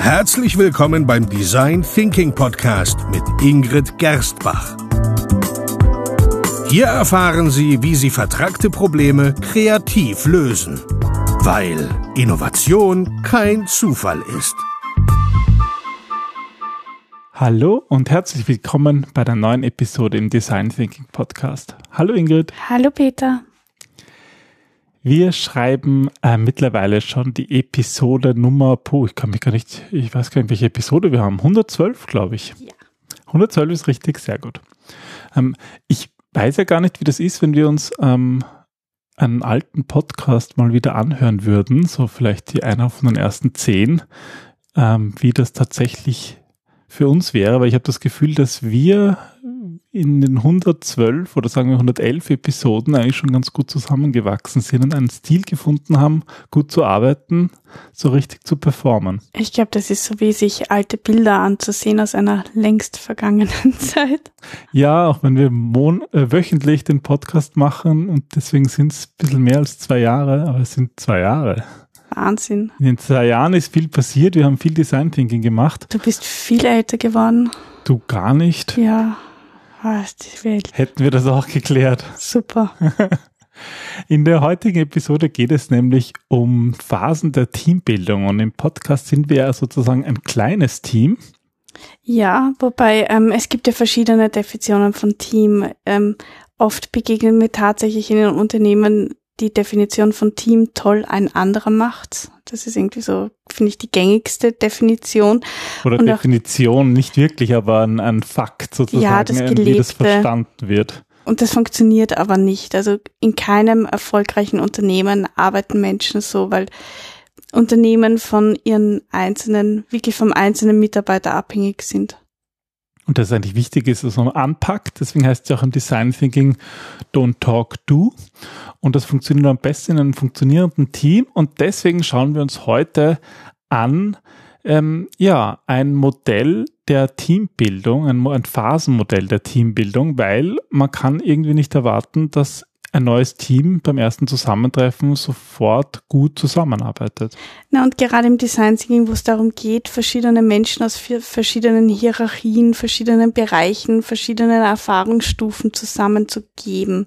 Herzlich willkommen beim Design Thinking Podcast mit Ingrid Gerstbach. Hier erfahren Sie, wie Sie vertragte Probleme kreativ lösen, weil Innovation kein Zufall ist. Hallo und herzlich willkommen bei der neuen Episode im Design Thinking Podcast. Hallo Ingrid. Hallo Peter. Wir schreiben äh, mittlerweile schon die Episode Nummer, puh, ich kann mich gar nicht, ich weiß gar nicht, welche Episode wir haben. 112, glaube ich. Ja. 112 ist richtig, sehr gut. Ähm, ich weiß ja gar nicht, wie das ist, wenn wir uns ähm, einen alten Podcast mal wieder anhören würden, so vielleicht die einer von den ersten zehn, ähm, wie das tatsächlich für uns wäre, weil ich habe das Gefühl, dass wir in den 112 oder sagen wir 111 Episoden eigentlich schon ganz gut zusammengewachsen sind und einen Stil gefunden haben, gut zu arbeiten, so richtig zu performen. Ich glaube, das ist so wie sich alte Bilder anzusehen aus einer längst vergangenen Zeit. Ja, auch wenn wir äh, wöchentlich den Podcast machen und deswegen sind es ein bisschen mehr als zwei Jahre, aber es sind zwei Jahre. Wahnsinn. In den zwei Jahren ist viel passiert. Wir haben viel Design Thinking gemacht. Du bist viel älter geworden. Du gar nicht. Ja. Was die Welt. Hätten wir das auch geklärt. Super. In der heutigen Episode geht es nämlich um Phasen der Teambildung und im Podcast sind wir ja sozusagen ein kleines Team. Ja, wobei ähm, es gibt ja verschiedene Definitionen von Team. Ähm, oft begegnen mir tatsächlich in den Unternehmen die Definition von Team toll, ein anderer macht's. Das ist irgendwie so, finde ich, die gängigste Definition. Oder Und Definition, nicht wirklich, aber ein, ein Fakt sozusagen, Ja, das äh, wie das Gelebte. verstanden wird. Und das funktioniert aber nicht. Also in keinem erfolgreichen Unternehmen arbeiten Menschen so, weil Unternehmen von ihren einzelnen, wirklich vom einzelnen Mitarbeiter abhängig sind. Und das eigentlich wichtig ist, dass man anpackt. Deswegen heißt es ja auch im Design Thinking Don't Talk, Do. Und das funktioniert am besten in einem funktionierenden Team. Und deswegen schauen wir uns heute an, ähm, ja, ein Modell der Teambildung, ein, ein Phasenmodell der Teambildung, weil man kann irgendwie nicht erwarten, dass ein neues Team beim ersten Zusammentreffen sofort gut zusammenarbeitet. Na und gerade im Design Thinking, wo es darum geht, verschiedene Menschen aus verschiedenen Hierarchien, verschiedenen Bereichen, verschiedenen Erfahrungsstufen zusammenzugeben,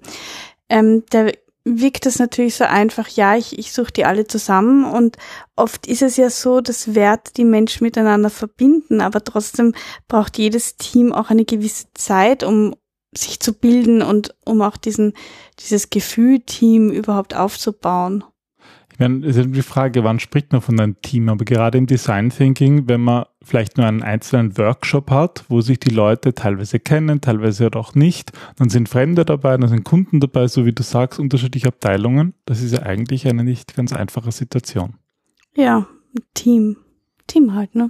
ähm, da wirkt es natürlich so einfach, ja, ich, ich suche die alle zusammen und oft ist es ja so, dass Werte die Menschen miteinander verbinden, aber trotzdem braucht jedes Team auch eine gewisse Zeit, um sich zu bilden und um auch diesen, dieses Gefühl Team überhaupt aufzubauen. Ich meine, es ist die Frage, wann spricht man von einem Team? Aber gerade im Design Thinking, wenn man vielleicht nur einen einzelnen Workshop hat, wo sich die Leute teilweise kennen, teilweise halt auch nicht, dann sind Fremde dabei, dann sind Kunden dabei, so wie du sagst, unterschiedliche Abteilungen. Das ist ja eigentlich eine nicht ganz einfache Situation. Ja, Team. Team halt, ne?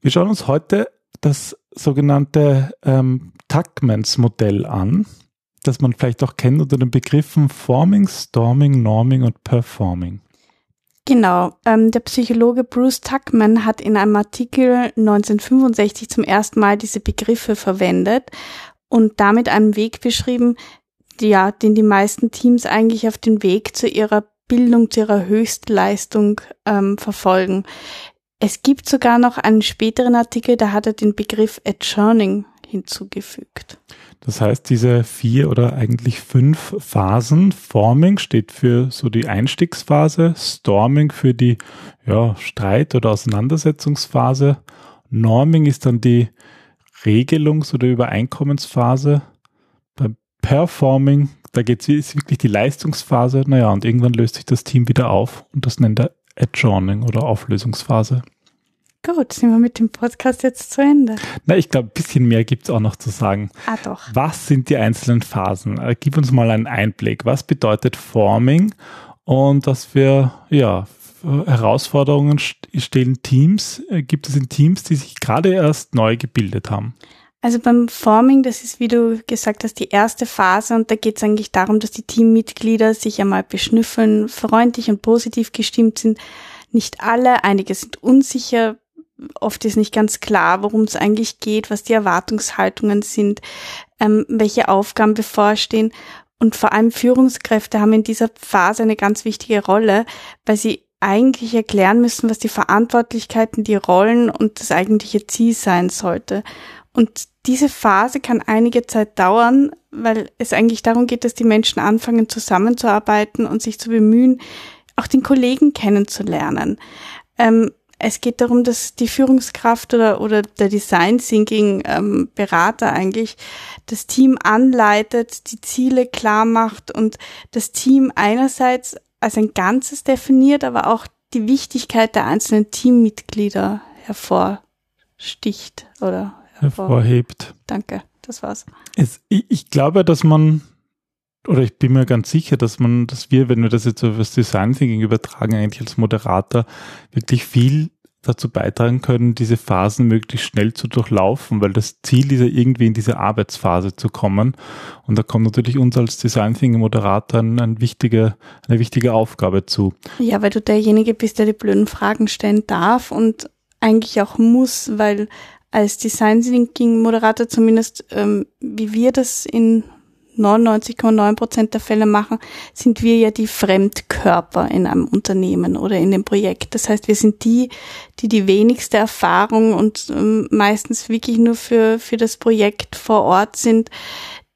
Wir schauen uns heute das sogenannte ähm, Tuckmans-Modell an, das man vielleicht auch kennt unter den Begriffen Forming, Storming, Norming und Performing. Genau. Ähm, der Psychologe Bruce Tuckman hat in einem Artikel 1965 zum ersten Mal diese Begriffe verwendet und damit einen Weg beschrieben, ja, den die meisten Teams eigentlich auf den Weg zu ihrer Bildung, zu ihrer Höchstleistung ähm, verfolgen. Es gibt sogar noch einen späteren Artikel, da hat er den Begriff Adjourning hinzugefügt. Das heißt, diese vier oder eigentlich fünf Phasen, Forming steht für so die Einstiegsphase, Storming für die ja, Streit- oder Auseinandersetzungsphase, Norming ist dann die Regelungs- oder Übereinkommensphase, beim Performing, da geht es wirklich die Leistungsphase, naja, und irgendwann löst sich das Team wieder auf und das nennt er Adjourning oder Auflösungsphase. Gut, sind wir mit dem Podcast jetzt zu Ende. Na, ich glaube, ein bisschen mehr gibt es auch noch zu sagen. Ah doch. Was sind die einzelnen Phasen? Äh, Gib uns mal einen Einblick. Was bedeutet Forming und was für ja, Herausforderungen st- stehen Teams? äh, Gibt es in Teams, die sich gerade erst neu gebildet haben? Also beim Forming, das ist, wie du gesagt hast, die erste Phase und da geht es eigentlich darum, dass die Teammitglieder sich einmal beschnüffeln, freundlich und positiv gestimmt sind. Nicht alle, einige sind unsicher, oft ist nicht ganz klar, worum es eigentlich geht, was die Erwartungshaltungen sind, ähm, welche Aufgaben bevorstehen. Und vor allem Führungskräfte haben in dieser Phase eine ganz wichtige Rolle, weil sie eigentlich erklären müssen, was die Verantwortlichkeiten, die Rollen und das eigentliche Ziel sein sollte. Und diese Phase kann einige Zeit dauern, weil es eigentlich darum geht, dass die Menschen anfangen zusammenzuarbeiten und sich zu bemühen, auch den Kollegen kennenzulernen. Ähm, es geht darum, dass die Führungskraft oder, oder der Design Thinking ähm, Berater eigentlich das Team anleitet, die Ziele klar macht und das Team einerseits als ein Ganzes definiert, aber auch die Wichtigkeit der einzelnen Teammitglieder hervorsticht oder hervorhebt. Danke, das war's. Es, ich, ich glaube, dass man oder ich bin mir ganz sicher, dass man, dass wir, wenn wir das jetzt auf das Design Thinking übertragen, eigentlich als Moderator wirklich viel dazu beitragen können, diese Phasen möglichst schnell zu durchlaufen, weil das Ziel ist ja irgendwie in diese Arbeitsphase zu kommen. Und da kommt natürlich uns als Design Thinking Moderator eine wichtige, eine wichtige Aufgabe zu. Ja, weil du derjenige bist, der die blöden Fragen stellen darf und eigentlich auch muss, weil als Design Thinking Moderator zumindest, ähm, wie wir das in 99,9 Prozent der Fälle machen, sind wir ja die Fremdkörper in einem Unternehmen oder in dem Projekt. Das heißt, wir sind die, die die wenigste Erfahrung und ähm, meistens wirklich nur für, für das Projekt vor Ort sind,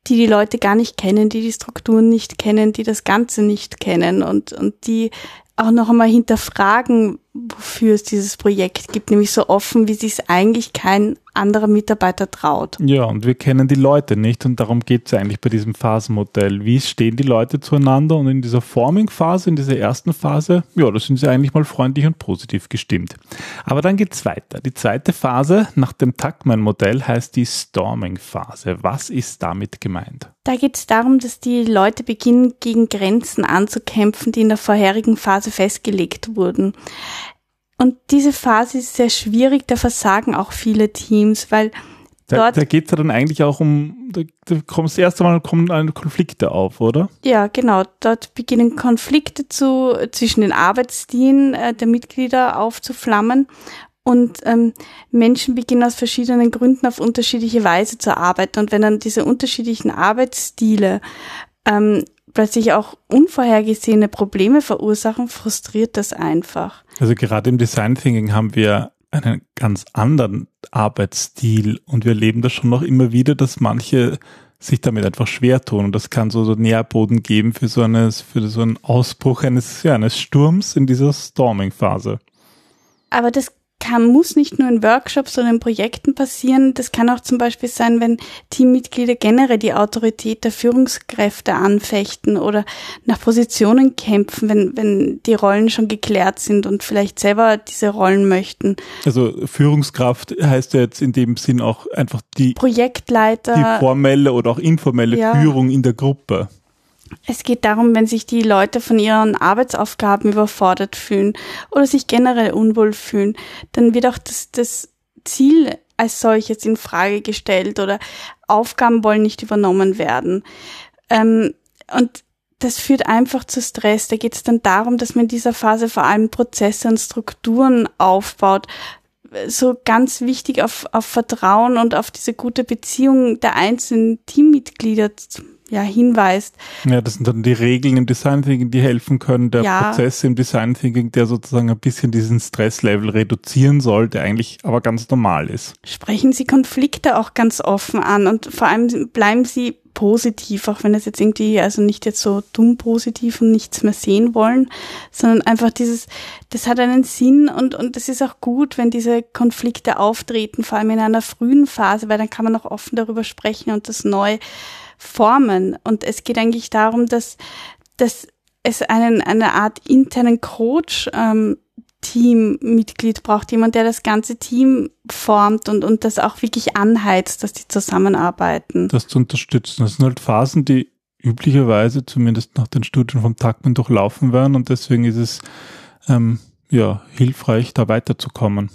die die Leute gar nicht kennen, die die Strukturen nicht kennen, die das Ganze nicht kennen und, und die auch noch einmal hinterfragen, wofür es dieses Projekt gibt, nämlich so offen, wie sich es eigentlich kein anderer Mitarbeiter traut. Ja, und wir kennen die Leute nicht und darum geht es eigentlich bei diesem Phasenmodell. Wie stehen die Leute zueinander und in dieser Forming-Phase, in dieser ersten Phase, ja, da sind sie eigentlich mal freundlich und positiv gestimmt. Aber dann geht es weiter. Die zweite Phase nach dem Tuckman-Modell heißt die Storming-Phase. Was ist damit gemeint? Da geht es darum, dass die Leute beginnen, gegen Grenzen anzukämpfen, die in der vorherigen Phase festgelegt wurden. Und diese Phase ist sehr schwierig, da versagen auch viele Teams, weil da, dort. Da geht es ja dann eigentlich auch um, da, da kommt das erste Mal kommen Konflikte auf, oder? Ja, genau. Dort beginnen Konflikte zu, zwischen den Arbeitsdienen äh, der Mitglieder aufzuflammen. Und ähm, Menschen beginnen aus verschiedenen Gründen auf unterschiedliche Weise zu arbeiten. Und wenn dann diese unterschiedlichen Arbeitsstile ähm, plötzlich auch unvorhergesehene Probleme verursachen, frustriert das einfach. Also gerade im Design Thinking haben wir einen ganz anderen Arbeitsstil und wir erleben das schon noch immer wieder, dass manche sich damit einfach schwer tun und das kann so, so Nährboden geben für so eines, für so einen Ausbruch eines, ja, eines Sturms in dieser Storming-Phase. Aber das kann, muss nicht nur in Workshops oder in Projekten passieren. Das kann auch zum Beispiel sein, wenn Teammitglieder generell die Autorität der Führungskräfte anfechten oder nach Positionen kämpfen, wenn, wenn die Rollen schon geklärt sind und vielleicht selber diese Rollen möchten. Also Führungskraft heißt ja jetzt in dem Sinn auch einfach die Projektleiter, die formelle oder auch informelle ja. Führung in der Gruppe. Es geht darum, wenn sich die Leute von ihren Arbeitsaufgaben überfordert fühlen oder sich generell unwohl fühlen, dann wird auch das, das Ziel als solches in Frage gestellt oder Aufgaben wollen nicht übernommen werden. Ähm, und das führt einfach zu Stress. Da geht es dann darum, dass man in dieser Phase vor allem Prozesse und Strukturen aufbaut, so ganz wichtig auf, auf Vertrauen und auf diese gute Beziehung der einzelnen Teammitglieder ja, hinweist. Ja, das sind dann die Regeln im Design Thinking, die helfen können, der ja. Prozess im Design Thinking, der sozusagen ein bisschen diesen Stresslevel reduzieren soll, der eigentlich aber ganz normal ist. Sprechen Sie Konflikte auch ganz offen an und vor allem bleiben Sie positiv, auch wenn es jetzt irgendwie, also nicht jetzt so dumm positiv und nichts mehr sehen wollen, sondern einfach dieses, das hat einen Sinn und, und es ist auch gut, wenn diese Konflikte auftreten, vor allem in einer frühen Phase, weil dann kann man auch offen darüber sprechen und das neu formen. Und es geht eigentlich darum, dass, dass es einen, eine Art internen Coach ähm, Teammitglied braucht, jemand, der das ganze Team formt und, und das auch wirklich anheizt, dass die zusammenarbeiten. Das zu unterstützen. Das sind halt Phasen, die üblicherweise zumindest nach den Studien vom Tagmann durchlaufen werden und deswegen ist es ähm, ja hilfreich, da weiterzukommen.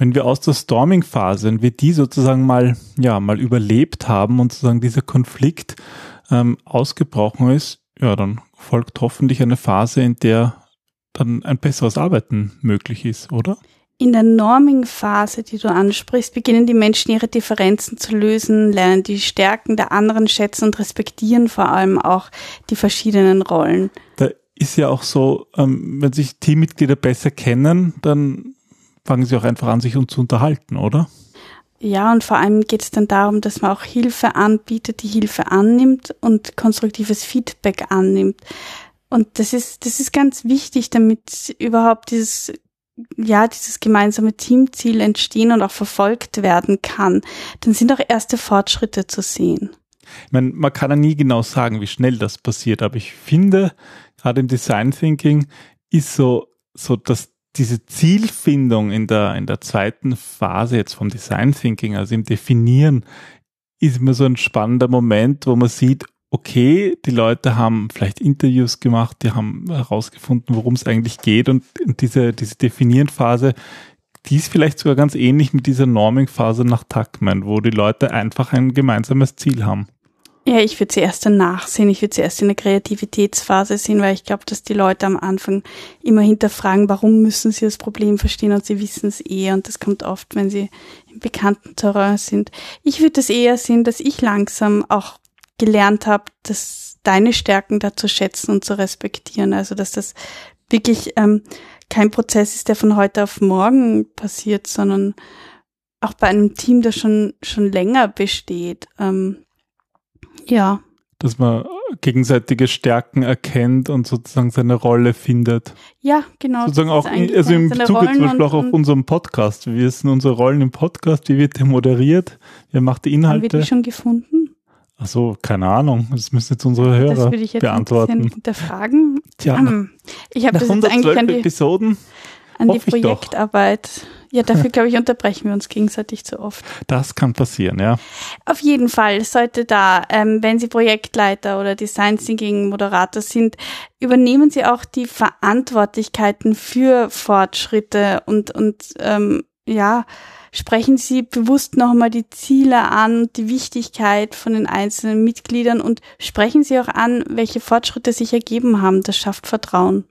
Wenn wir aus der Storming-Phase, wenn wir die sozusagen mal, ja, mal überlebt haben und sozusagen dieser Konflikt ähm, ausgebrochen ist, ja, dann folgt hoffentlich eine Phase, in der dann ein besseres Arbeiten möglich ist, oder? In der Norming-Phase, die du ansprichst, beginnen die Menschen ihre Differenzen zu lösen, lernen die Stärken der anderen schätzen und respektieren vor allem auch die verschiedenen Rollen. Da ist ja auch so, ähm, wenn sich Teammitglieder besser kennen, dann fangen sie auch einfach an, sich zu unterhalten, oder? Ja, und vor allem geht es dann darum, dass man auch Hilfe anbietet, die Hilfe annimmt und konstruktives Feedback annimmt. Und das ist, das ist ganz wichtig, damit überhaupt dieses, ja, dieses gemeinsame Teamziel entstehen und auch verfolgt werden kann. Dann sind auch erste Fortschritte zu sehen. Ich meine, man kann ja nie genau sagen, wie schnell das passiert, aber ich finde, gerade im Design Thinking ist so, so dass diese Zielfindung in der, in der zweiten Phase jetzt vom Design Thinking, also im Definieren, ist immer so ein spannender Moment, wo man sieht, okay, die Leute haben vielleicht Interviews gemacht, die haben herausgefunden, worum es eigentlich geht und diese, diese Definieren-Phase, die ist vielleicht sogar ganz ähnlich mit dieser Norming-Phase nach Tuckman, wo die Leute einfach ein gemeinsames Ziel haben. Ja, ich würde zuerst danach sehen. Ich würde zuerst in der Kreativitätsphase sehen, weil ich glaube, dass die Leute am Anfang immer hinterfragen, warum müssen sie das Problem verstehen und sie wissen es eh. Und das kommt oft, wenn sie im bekannten Terrain sind. Ich würde es eher sehen, dass ich langsam auch gelernt habe, dass deine Stärken da zu schätzen und zu respektieren. Also, dass das wirklich ähm, kein Prozess ist, der von heute auf morgen passiert, sondern auch bei einem Team, das schon, schon länger besteht. Ähm, ja. Dass man gegenseitige Stärken erkennt und sozusagen seine Rolle findet. Ja, genau. Sozusagen auch, in, also im Bezug zum Beispiel auch auf unserem Podcast. Wie sind unsere Rollen im Podcast? Wie wird der moderiert? Wer macht die Inhalte? Haben wir die schon gefunden? Ach so, keine Ahnung. Das müssen jetzt unsere Hörer das würde ich jetzt beantworten. Ein hinterfragen. Tja, ähm, ich habe das jetzt eigentlich an die, Episoden an die Projektarbeit ja, dafür, glaube ich, unterbrechen wir uns gegenseitig zu oft. Das kann passieren, ja. Auf jeden Fall sollte da, ähm, wenn Sie Projektleiter oder Design Thinking Moderator sind, übernehmen Sie auch die Verantwortlichkeiten für Fortschritte und, und ähm, ja, sprechen Sie bewusst nochmal die Ziele an, die Wichtigkeit von den einzelnen Mitgliedern und sprechen Sie auch an, welche Fortschritte sich ergeben haben. Das schafft Vertrauen.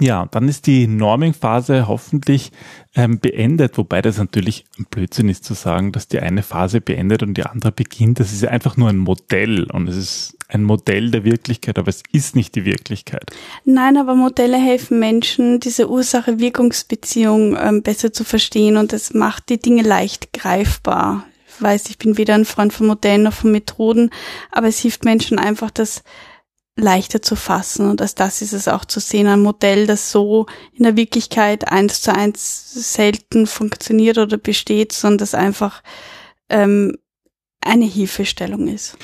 Ja, dann ist die Norming-Phase hoffentlich ähm, beendet, wobei das natürlich ein Blödsinn ist zu sagen, dass die eine Phase beendet und die andere beginnt. Das ist einfach nur ein Modell und es ist ein Modell der Wirklichkeit, aber es ist nicht die Wirklichkeit. Nein, aber Modelle helfen Menschen, diese Ursache-Wirkungsbeziehung ähm, besser zu verstehen und es macht die Dinge leicht greifbar. Ich weiß, ich bin weder ein Freund von Modellen noch von Methoden, aber es hilft Menschen einfach, dass leichter zu fassen und als das ist es auch zu sehen, ein Modell, das so in der Wirklichkeit eins zu eins selten funktioniert oder besteht, sondern das einfach ähm, eine Hilfestellung ist.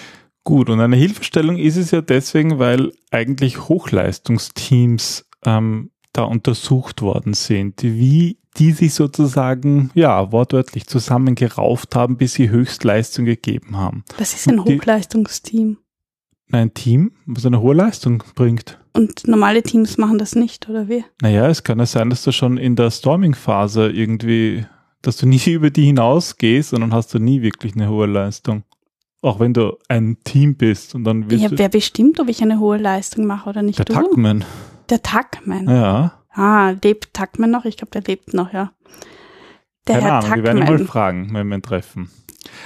Gut, und eine Hilfestellung ist es ja deswegen, weil eigentlich Hochleistungsteams ähm, da untersucht worden sind, wie die sich sozusagen, ja, wortwörtlich zusammengerauft haben, bis sie Höchstleistung gegeben haben. Was ist ein Hochleistungsteam? Ein Team, was eine hohe Leistung bringt. Und normale Teams machen das nicht, oder wie? Naja, es kann ja sein, dass du schon in der Storming-Phase irgendwie, dass du nie über die hinausgehst und dann hast du nie wirklich eine hohe Leistung. Auch wenn du ein Team bist und dann wirst Ja, wer bestimmt, ob ich eine hohe Leistung mache oder nicht? Der du? Tuckman. Der Tuckman. Ja. Ah, lebt Tuckman noch? Ich glaube, der lebt noch, ja. Der Keine Herr Ahnung, Tuckman. wir werden ihn mal fragen, wenn wir ihn treffen.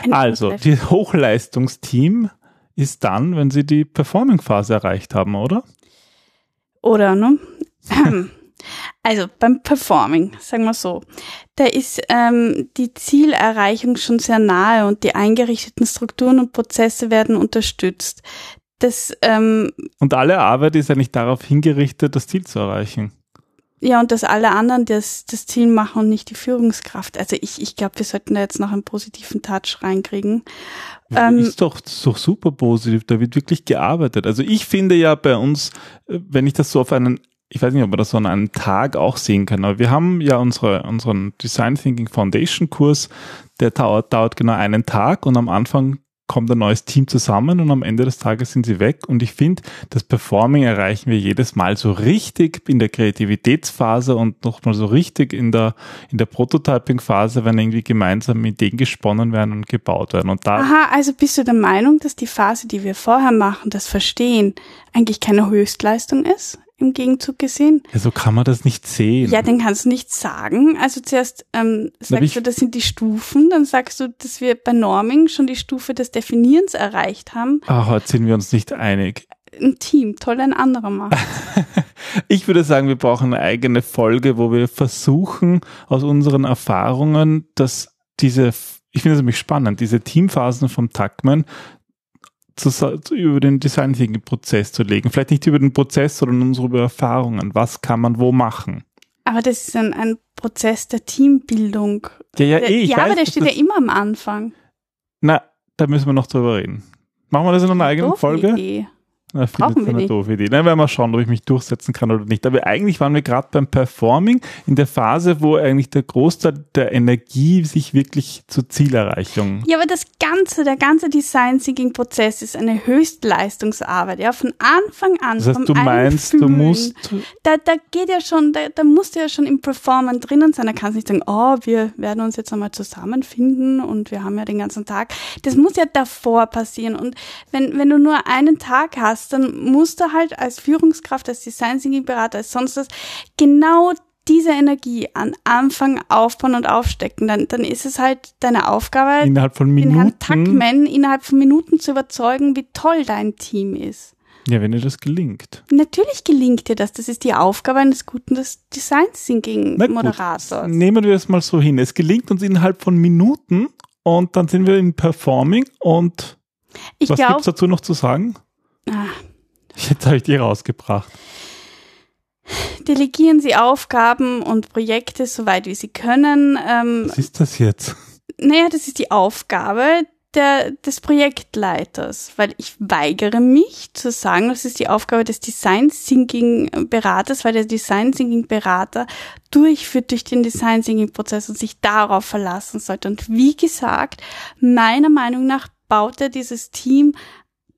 Ein also, die Hochleistungsteam ist dann, wenn sie die Performing-Phase erreicht haben, oder? Oder, ne? Also beim Performing, sagen wir so, da ist ähm, die Zielerreichung schon sehr nahe und die eingerichteten Strukturen und Prozesse werden unterstützt. Das, ähm, und alle Arbeit ist eigentlich darauf hingerichtet, das Ziel zu erreichen. Ja, und dass alle anderen das, das Ziel machen und nicht die Führungskraft. Also ich, ich glaube, wir sollten da jetzt noch einen positiven Touch reinkriegen. Ähm, ist doch, ist doch super positiv, da wird wirklich gearbeitet. Also ich finde ja bei uns, äh, wenn ich das so auf einen, ich weiß nicht, ob man das so an einem Tag auch sehen kann, aber wir haben ja unsere, unseren Design Thinking Foundation Kurs, der dauert, dauert genau einen Tag und am Anfang kommt ein neues Team zusammen und am Ende des Tages sind sie weg. Und ich finde, das Performing erreichen wir jedes Mal so richtig in der Kreativitätsphase und nochmal so richtig in der, in der Prototyping-Phase, wenn irgendwie gemeinsam Ideen gesponnen werden und gebaut werden. Und da Aha, also bist du der Meinung, dass die Phase, die wir vorher machen, das Verstehen, eigentlich keine Höchstleistung ist? Im Gegenzug gesehen. Ja, so kann man das nicht sehen. Ja, den kannst du nicht sagen. Also zuerst ähm, sagst du, das sind die Stufen, dann sagst du, dass wir bei Norming schon die Stufe des Definierens erreicht haben. Ah, heute sind wir uns nicht einig. ein Team, toll ein anderer macht. ich würde sagen, wir brauchen eine eigene Folge, wo wir versuchen, aus unseren Erfahrungen, dass diese, ich finde es nämlich spannend, diese Teamphasen vom Tuckman zu, über den Design Thinking Prozess zu legen. Vielleicht nicht über den Prozess, sondern unsere Erfahrungen. Was kann man wo machen? Aber das ist ein, ein Prozess der Teambildung. Ja, ja, eh, ich ja weiß, aber der steht ja immer am Anfang. Na, da müssen wir noch drüber reden. Machen wir das in einer eigenen Folge? Idee. Na, Brauchen wir eine doofe Idee. Dann werden wir schauen, ob ich mich durchsetzen kann oder nicht. Aber eigentlich waren wir gerade beim Performing in der Phase, wo eigentlich der Großteil der Energie sich wirklich zur Zielerreichung. Ja, aber das ganze, der ganze Design Thinking Prozess ist eine Höchstleistungsarbeit. Ja, von Anfang an. Das heißt, du meinst, du musst. Da, da geht ja schon, da, da musst du ja schon im Performen drinnen sein. Da kannst du nicht sagen, oh, wir werden uns jetzt einmal zusammenfinden und wir haben ja den ganzen Tag. Das muss ja davor passieren. Und wenn, wenn du nur einen Tag hast, hast, dann musst du halt als Führungskraft, als Design Thinking Berater, als sonst was genau diese Energie an Anfang aufbauen und aufstecken, dann, dann ist es halt deine Aufgabe, innerhalb von Minuten, den Herrn Tuckman innerhalb von Minuten zu überzeugen, wie toll dein Team ist. Ja, wenn dir das gelingt. Natürlich gelingt dir das. Das ist die Aufgabe eines guten Design Thinking Moderators. Nehmen wir das mal so hin. Es gelingt uns innerhalb von Minuten und dann sind wir im Performing und ich was gibt es dazu noch zu sagen? Ah. Jetzt habe ich die rausgebracht. Delegieren Sie Aufgaben und Projekte so weit wie Sie können. Ähm, Was ist das jetzt? Naja, das ist die Aufgabe der, des Projektleiters, weil ich weigere mich zu sagen, das ist die Aufgabe des Design Thinking Beraters, weil der Design Thinking Berater durchführt durch den Design Thinking Prozess und sich darauf verlassen sollte. Und wie gesagt, meiner Meinung nach baut er dieses Team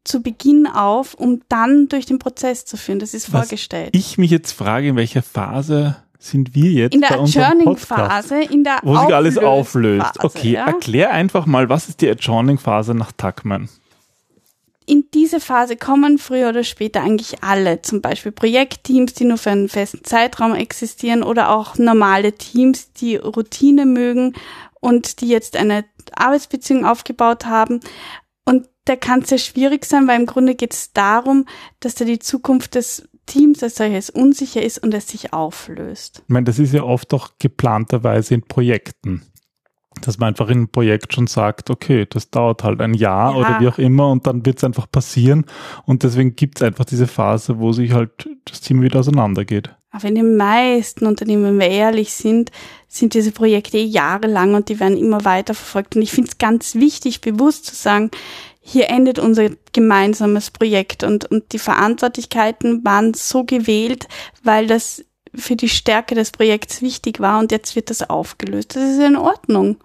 zu Beginn auf, um dann durch den Prozess zu führen. Das ist Was vorgestellt. Ich mich jetzt frage, in welcher Phase sind wir jetzt in der Adjourning-Phase, in der wo sich alles auflöst. Okay, ja? erklär einfach mal, was ist die Adjourning-Phase nach Tuckman? In diese Phase kommen früher oder später eigentlich alle, zum Beispiel Projektteams, die nur für einen festen Zeitraum existieren oder auch normale Teams, die Routine mögen und die jetzt eine Arbeitsbeziehung aufgebaut haben der kann sehr schwierig sein, weil im Grunde geht es darum, dass da die Zukunft des Teams als solches unsicher ist und es sich auflöst. Ich meine, das ist ja oft auch geplanterweise in Projekten. Dass man einfach in einem Projekt schon sagt, okay, das dauert halt ein Jahr ja. oder wie auch immer und dann wird es einfach passieren. Und deswegen gibt es einfach diese Phase, wo sich halt das Team wieder auseinandergeht. Aber in den meisten Unternehmen, wenn wir ehrlich sind, sind diese Projekte eh jahrelang und die werden immer weiter verfolgt. Und ich finde es ganz wichtig, bewusst zu sagen, hier endet unser gemeinsames Projekt und, und die Verantwortlichkeiten waren so gewählt, weil das für die Stärke des Projekts wichtig war und jetzt wird das aufgelöst. Das ist ja in Ordnung.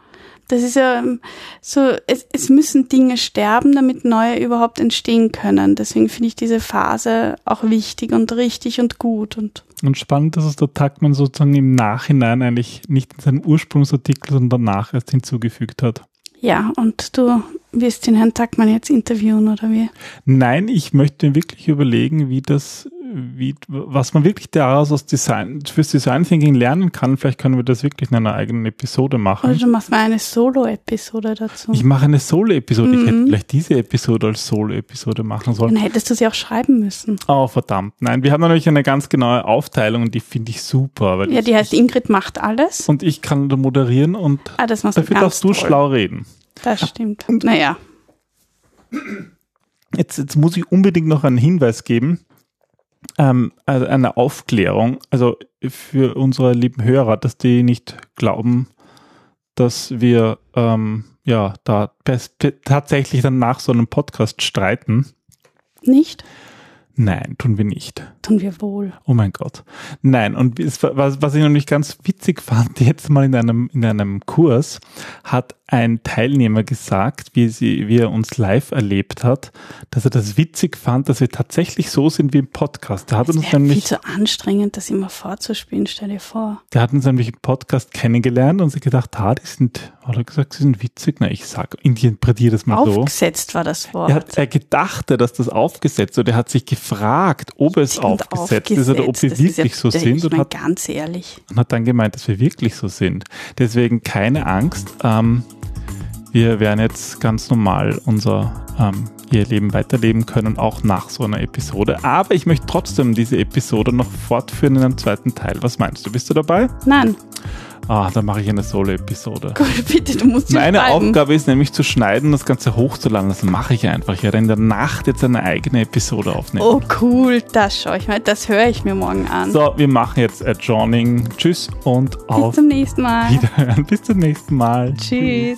Das ist ja ähm, so, es, es müssen Dinge sterben, damit neue überhaupt entstehen können. Deswegen finde ich diese Phase auch wichtig und richtig und gut und und spannend, dass es der Tuckman sozusagen im Nachhinein eigentlich nicht in seinem Ursprungsartikel, sondern danach erst hinzugefügt hat. Ja, und du wirst den Herrn Tackmann jetzt interviewen oder wie? Nein, ich möchte mir wirklich überlegen, wie das, wie, was man wirklich daraus aus Design, fürs Design Thinking lernen kann. Vielleicht können wir das wirklich in einer eigenen Episode machen. Oder du machst mal eine Solo-Episode dazu. Ich mache eine Solo-Episode. Mhm. Ich hätte mhm. vielleicht diese Episode als Solo-Episode machen sollen. Dann hättest du sie auch schreiben müssen. Oh, verdammt. Nein, wir haben natürlich eine ganz genaue Aufteilung und die finde ich super. ja, die heißt Ingrid macht alles. Und ich kann da moderieren und ah, dafür darfst du toll. schlau reden. Das stimmt. Und naja. Jetzt, jetzt muss ich unbedingt noch einen Hinweis geben, ähm, also eine Aufklärung, also für unsere lieben Hörer, dass die nicht glauben, dass wir ähm, ja da tatsächlich dann nach so einem Podcast streiten. Nicht? Nein, tun wir nicht. Tun wir wohl. Oh mein Gott. Nein, und was, was ich nicht ganz witzig fand, jetzt mal in einem, in einem Kurs, hat ein Teilnehmer gesagt, wie, sie, wie er uns live erlebt hat, dass er das witzig fand, dass wir tatsächlich so sind wie im Podcast. Der hat das uns nämlich. viel zu anstrengend, das immer vorzuspielen, stell dir vor. Der hat uns nämlich im Podcast kennengelernt und sich gedacht, ah, die sind, hat er gesagt, sie sind witzig. Na, ich sag, interpretiere das mal aufgesetzt so. Aufgesetzt war das Wort. Er hat, er gedachte, dass das aufgesetzt und er hat sich gefragt, ob es aufgesetzt, aufgesetzt, ist oder ob wir wirklich ja, so sind. Ich mein, und hat, ganz ehrlich. Und hat dann gemeint, dass wir wirklich so sind. Deswegen keine Angst. Ähm, wir werden jetzt ganz normal unser ähm, ihr Leben weiterleben können, auch nach so einer Episode. Aber ich möchte trotzdem diese Episode noch fortführen in einem zweiten Teil. Was meinst du? Bist du dabei? Nein. Ah, dann mache ich eine Solo-Episode. Gut, bitte, du musst Meine. Aufgabe ist nämlich zu schneiden, das Ganze hochzuladen. Das mache ich einfach. Ich werde in der Nacht jetzt eine eigene Episode aufnehmen. Oh, cool. Das schaue ich mal. Das höre ich mir morgen an. So, wir machen jetzt Adjourning. Tschüss und Bis auf zum nächsten Mal. Wiederhören. Bis zum nächsten Mal. Tschüss.